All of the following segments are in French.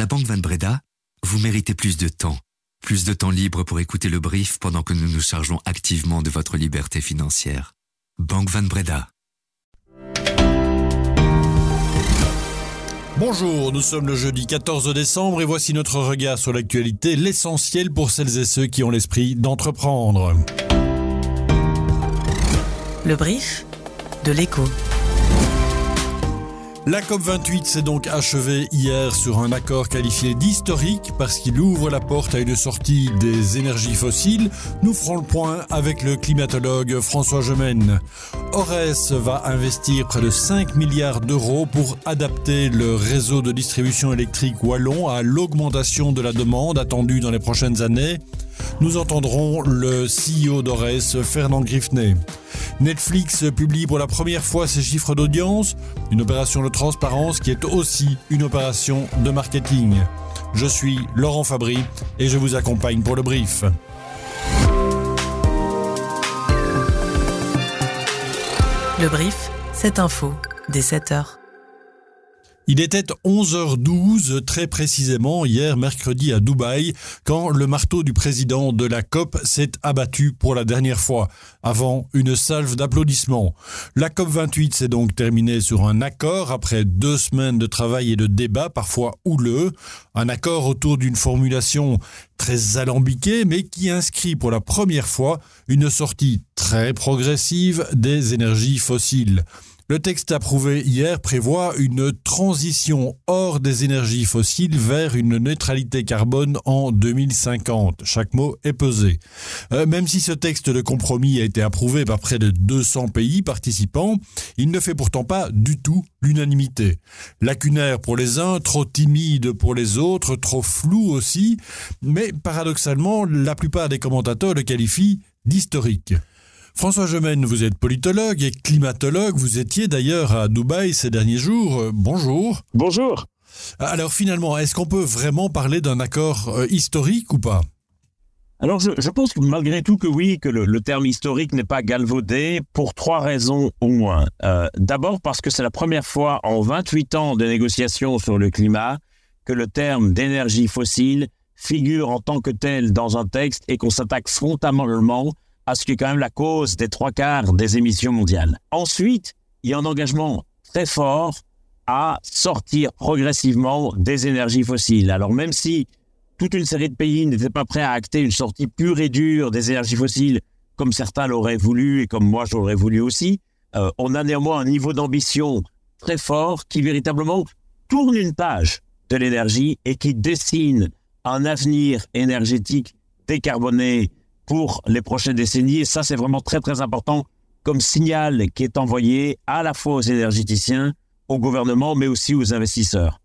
la Banque Van Breda, vous méritez plus de temps. Plus de temps libre pour écouter le brief pendant que nous nous chargeons activement de votre liberté financière. Banque Van Breda. Bonjour, nous sommes le jeudi 14 décembre et voici notre regard sur l'actualité, l'essentiel pour celles et ceux qui ont l'esprit d'entreprendre. Le brief de l'écho. La COP28 s'est donc achevée hier sur un accord qualifié d'historique parce qu'il ouvre la porte à une sortie des énergies fossiles. Nous ferons le point avec le climatologue François Gemène. Ores va investir près de 5 milliards d'euros pour adapter le réseau de distribution électrique wallon à l'augmentation de la demande attendue dans les prochaines années. Nous entendrons le CEO d'Ores, Fernand Griffney. Netflix publie pour la première fois ses chiffres d'audience, une opération de transparence qui est aussi une opération de marketing. Je suis Laurent Fabry et je vous accompagne pour le brief. Le brief, cette info, dès 7h. Il était 11h12 très précisément hier mercredi à Dubaï quand le marteau du président de la COP s'est abattu pour la dernière fois avant une salve d'applaudissements. La COP 28 s'est donc terminée sur un accord après deux semaines de travail et de débat parfois houleux, un accord autour d'une formulation très alambiquée mais qui inscrit pour la première fois une sortie très progressive des énergies fossiles. Le texte approuvé hier prévoit une transition hors des énergies fossiles vers une neutralité carbone en 2050. Chaque mot est pesé. Euh, même si ce texte de compromis a été approuvé par près de 200 pays participants, il ne fait pourtant pas du tout l'unanimité. Lacunaire pour les uns, trop timide pour les autres, trop flou aussi, mais paradoxalement, la plupart des commentateurs le qualifient d'historique. François Gemène, vous êtes politologue et climatologue. Vous étiez d'ailleurs à Dubaï ces derniers jours. Euh, bonjour. Bonjour. Alors finalement, est-ce qu'on peut vraiment parler d'un accord euh, historique ou pas? Alors, je, pense que malgré tout que oui, que le, terme historique n'est pas galvaudé pour trois raisons au moins. Euh, d'abord parce que c'est la première fois en 28 ans de négociations sur le climat que le terme d'énergie fossile figure en tant que tel dans un texte et qu'on s'attaque frontalement à ce qui est quand même la cause des trois quarts des émissions mondiales. Ensuite, il y a un engagement très fort à sortir progressivement des énergies fossiles. Alors même si toute une série de pays n'étaient pas prêts à acter une sortie pure et dure des énergies fossiles, comme certains l'auraient voulu et comme moi j'aurais voulu aussi, euh, on a néanmoins un niveau d'ambition très fort qui véritablement tourne une page de l'énergie et qui dessine un avenir énergétique décarboné pour les prochaines décennies. Et ça, c'est vraiment très, très important comme signal qui est envoyé à la fois aux énergéticiens, au gouvernement, mais aussi aux investisseurs.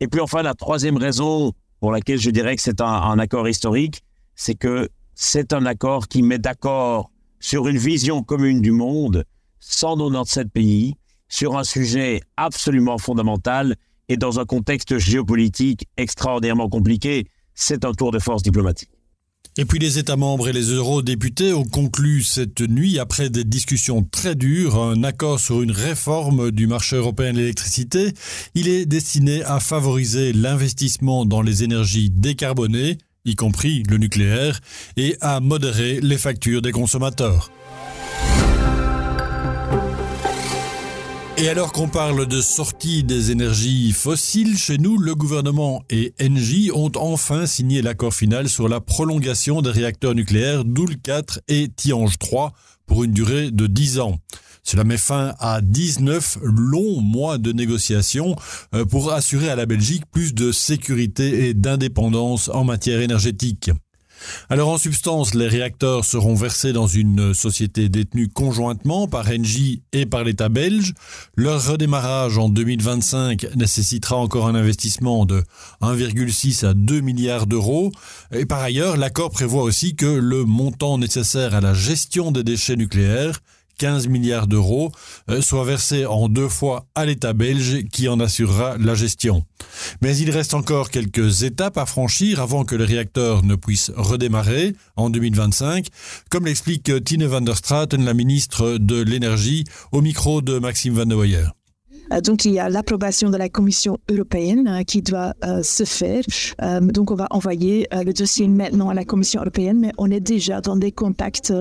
Et puis enfin, la troisième raison pour laquelle je dirais que c'est un, accord historique, c'est que c'est un accord qui met d'accord sur une vision commune du monde, 197 pays, sur un sujet absolument fondamental et dans un contexte géopolitique extraordinairement compliqué. C'est un tour de force diplomatique. Et puis les États membres et les eurodéputés ont conclu cette nuit, après des discussions très dures, un accord sur une réforme du marché européen de l'électricité. Il est destiné à favoriser l'investissement dans les énergies décarbonées, y compris le nucléaire, et à modérer les factures des consommateurs. Et alors qu'on parle de sortie des énergies fossiles, chez nous, le gouvernement et Engie ont enfin signé l'accord final sur la prolongation des réacteurs nucléaires Doul 4 et Tiange 3 pour une durée de 10 ans. Cela met fin à 19 longs mois de négociations euh, pour assurer à la Belgique plus de sécurité et d'indépendance en matière énergétique. Alors en substance, les réacteurs seront versés dans une société détenue conjointement par Engie et par l'État belge. Leur redémarrage en 2025 nécessitera encore un investissement de 1,6 à 2 milliards d'euros. Et par ailleurs, l'accord prévoit aussi que le montant nécessaire à la gestion des déchets nucléaires 15 milliards d'euros, euh, soit versés en deux fois à l'État belge qui en assurera la gestion. Mais il reste encore quelques étapes à franchir avant que le réacteur ne puisse redémarrer en 2025, comme l'explique Tine van der Straten, la ministre de l'Énergie, au micro de Maxime Van de Weyer. Donc, il y a l'approbation de la Commission européenne qui doit se faire. donc, on va envoyer le dossier maintenant à la Commission européenne, mais on est déjà dans des contacts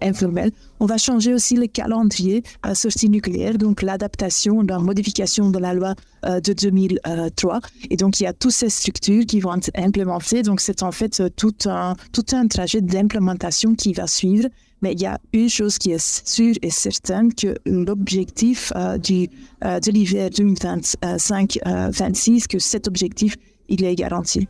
informels. On va changer aussi le calendrier sortie nucléaire, donc l'adaptation, la modification de la loi de 2003. Et donc, il y a toutes ces structures qui vont être implémentées. Donc, c'est en fait tout un, tout un trajet d'implémentation qui va suivre. Mais il y a une chose qui est sûre et certaine, que l'objectif euh, du, euh, de l'hiver 2025-26, que cet objectif, il est garanti.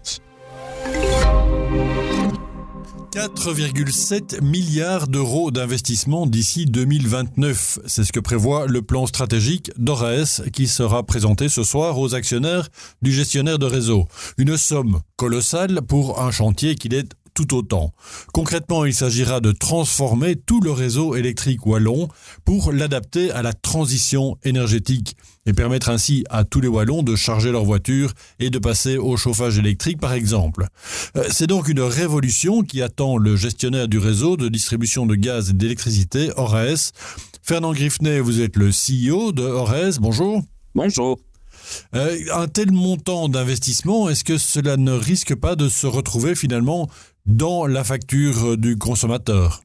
4,7 milliards d'euros d'investissement d'ici 2029. C'est ce que prévoit le plan stratégique d'ORES qui sera présenté ce soir aux actionnaires du gestionnaire de réseau. Une somme colossale pour un chantier qui est tout autant. Concrètement, il s'agira de transformer tout le réseau électrique wallon pour l'adapter à la transition énergétique et permettre ainsi à tous les Wallons de charger leur voiture et de passer au chauffage électrique par exemple. Euh, c'est donc une révolution qui attend le gestionnaire du réseau de distribution de gaz et d'électricité, ORES. Fernand Griffney, vous êtes le CEO de ORES. Bonjour. Bonjour. Euh, un tel montant d'investissement, est-ce que cela ne risque pas de se retrouver finalement dans la facture du consommateur?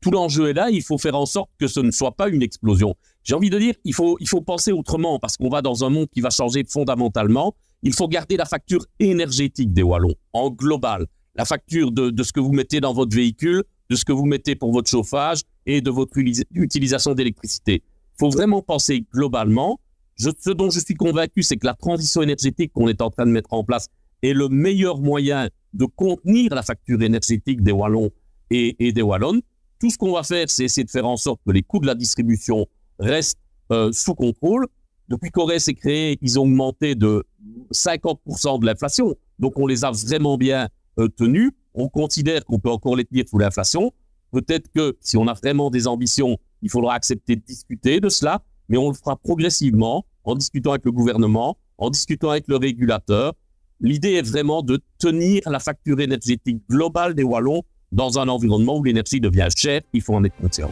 Tout l'enjeu est là, il faut faire en sorte que ce ne soit pas une explosion. J'ai envie de dire, il faut, il faut penser autrement parce qu'on va dans un monde qui va changer fondamentalement. Il faut garder la facture énergétique des Wallons en global. La facture de, de ce que vous mettez dans votre véhicule, de ce que vous mettez pour votre chauffage et de votre utilisation d'électricité. Il faut vraiment penser globalement. Je, ce dont je suis convaincu, c'est que la transition énergétique qu'on est en train de mettre en place est le meilleur moyen de contenir la facture énergétique des Wallons et, des Wallonnes. Tout ce qu'on va faire, c'est essayer de faire en sorte que les coûts de la distribution restent euh, sous contrôle. Depuis qu'Orès s'est créé, ils ont augmenté de 50% de l'inflation. Donc on les a vraiment bien euh, tenus. On considère qu'on peut encore les tenir sous l'inflation. Peut-être que si on a vraiment des ambitions, il faudra accepter de discuter de cela, mais on le fera progressivement en discutant avec le gouvernement, en discutant avec le régulateur, L'idée est vraiment de tenir la facture énergétique globale des Wallons dans un environnement où l'énergie devient chère. Il faut en être conscient.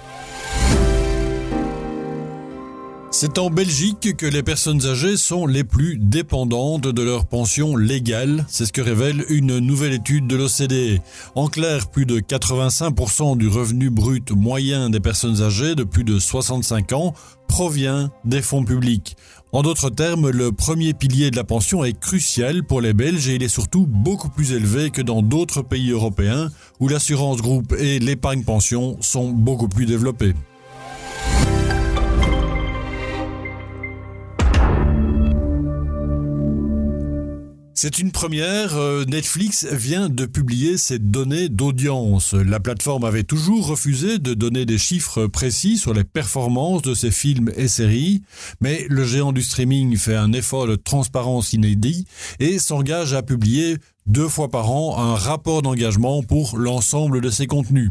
C'est en Belgique que les personnes âgées sont les plus dépendantes de leur pension légale. C'est ce que révèle une nouvelle étude de l'OCDE. En clair, plus de 85% du revenu brut moyen des personnes âgées de plus de 65 ans provient des fonds publics. En d'autres termes, le premier pilier de la pension est crucial pour les Belges et il est surtout beaucoup plus élevé que dans d'autres pays européens où l'assurance groupe et l'épargne pension sont beaucoup plus développés. C'est une première. Euh, Netflix vient de publier ses données d'audience. La plateforme avait toujours refusé de donner des chiffres précis sur les performances de ses films et séries, mais le géant du streaming fait un effort de transparence inédit et s'engage à publier deux fois par an un rapport d'engagement pour l'ensemble de ses contenus.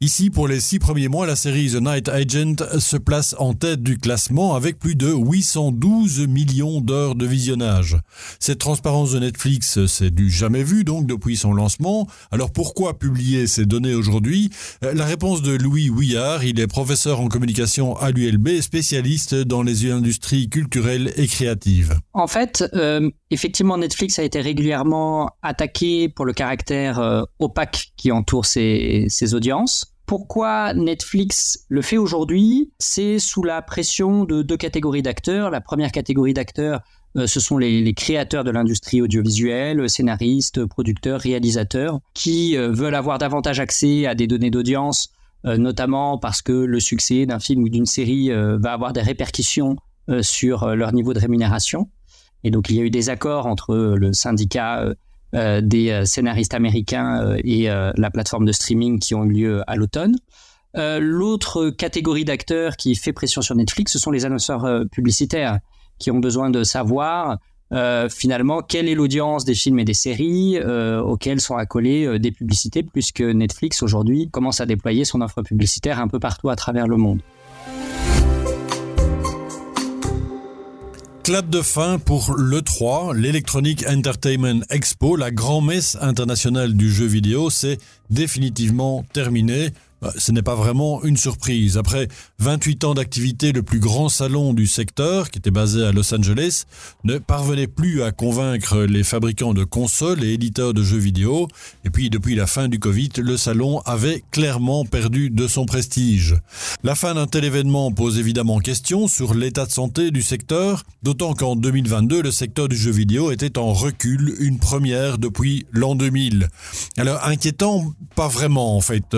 Ici, pour les six premiers mois, la série The Night Agent se place en tête du classement avec plus de 812 millions d'heures de visionnage. Cette transparence de Netflix, c'est du jamais vu donc depuis son lancement. Alors pourquoi publier ces données aujourd'hui? Euh, La réponse de Louis Ouillard, il est professeur en communication à l'ULB, spécialiste dans les industries culturelles et créatives. En fait, euh, effectivement, Netflix a été régulièrement attaqué pour le caractère euh, opaque qui entoure ses audiences. Pourquoi Netflix le fait aujourd'hui? C'est sous la pression de deux catégories d'acteurs. La première catégorie d'acteurs, euh, ce sont les, créateurs de l'industrie audiovisuelle, scénaristes, producteurs, réalisateurs, qui euh, veulent avoir davantage accès à des données d'audience, euh, notamment parce que le succès d'un film ou d'une série va avoir des répercussions sur leur niveau de rémunération. Et donc il y a eu des accords entre le syndicat des euh, scénaristes américains euh, et la plateforme de streaming qui ont eu lieu à l'automne. L'autre catégorie d'acteurs qui fait pression sur Netflix, ce sont les annonceurs publicitaires qui ont besoin de savoir finalement quelle est l'audience des films et des séries auxquelles sont accolées des publicités, puisque Netflix aujourd'hui commence à déployer son offre publicitaire un peu partout à travers le monde. Clap de fin pour l'E3, l'Electronic Entertainment Expo, la grand-messe internationale du jeu vidéo, c'est définitivement terminé. Bah, ce n'est pas vraiment une surprise. Après 28 ans d'activité, le plus grand salon du secteur, qui était basé à Los Angeles, ne parvenait plus à convaincre les fabricants de consoles et éditeurs de jeux vidéo. Et puis, depuis la fin du Covid, le salon avait clairement perdu de son prestige. La fin d'un tel événement pose évidemment question sur l'état de santé du secteur, d'autant qu'en 2022, le secteur du jeu vidéo était en recul, une première depuis l'an 2000. Alors, inquiétant, pas vraiment en fait.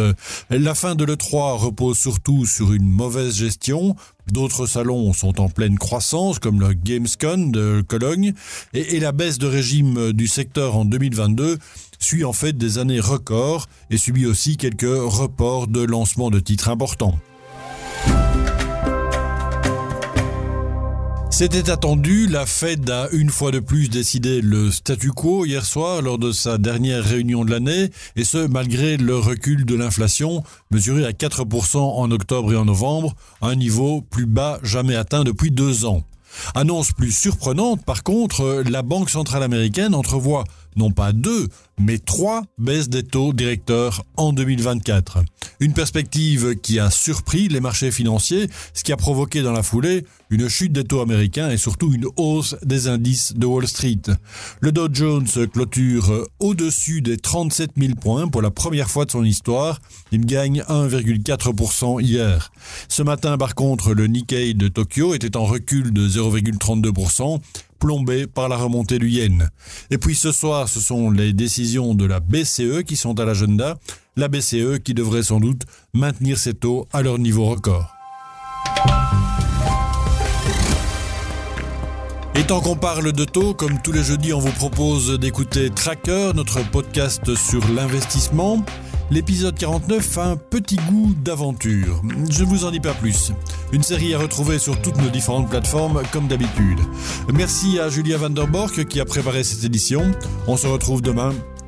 La fin de l'E3 repose surtout sur une mauvaise gestion. D'autres salons sont en pleine croissance, comme le Gamescom de Cologne, et, et, la baisse de régime du secteur en 2022 suit en fait des années records et subit aussi quelques reports de lancement de titres importants. C'était attendu, la Fed a une fois de plus décidé le statu quo hier soir lors de sa dernière réunion de l'année, et ce malgré le recul de l'inflation mesuré à 4% en octobre et en novembre, un niveau plus bas jamais atteint depuis deux ans. Annonce plus surprenante, par contre, la Banque centrale américaine entrevoit non pas deux, mais trois baisses des taux directeurs en 2024. Une perspective qui a surpris les marchés financiers, ce qui a provoqué dans la foulée une chute des taux américains et surtout une hausse des indices de Wall Street. Le Dow Jones clôture au-dessus des 37 000 points pour la première fois de son histoire. Il gagne 1,4% hier. Ce matin, par contre, le Nikkei de Tokyo était en recul de 0,32% plombé par la remontée du yen. Et puis ce soir, ce sont les de la BCE qui sont à l'agenda, la BCE qui devrait sans doute maintenir ses taux à leur niveau record. Et tant qu'on parle de taux, comme tous les jeudis, on vous propose d'écouter Tracker, notre podcast sur l'investissement. L'épisode 49 a un petit goût d'aventure. Je ne vous en dis pas plus. Une série à retrouver sur toutes nos différentes plateformes comme d'habitude. Merci à Julia Vanderborg qui a préparé cette édition. On se retrouve demain.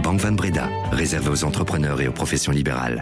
Banque Van Breda, réservée aux entrepreneurs et aux professions libérales.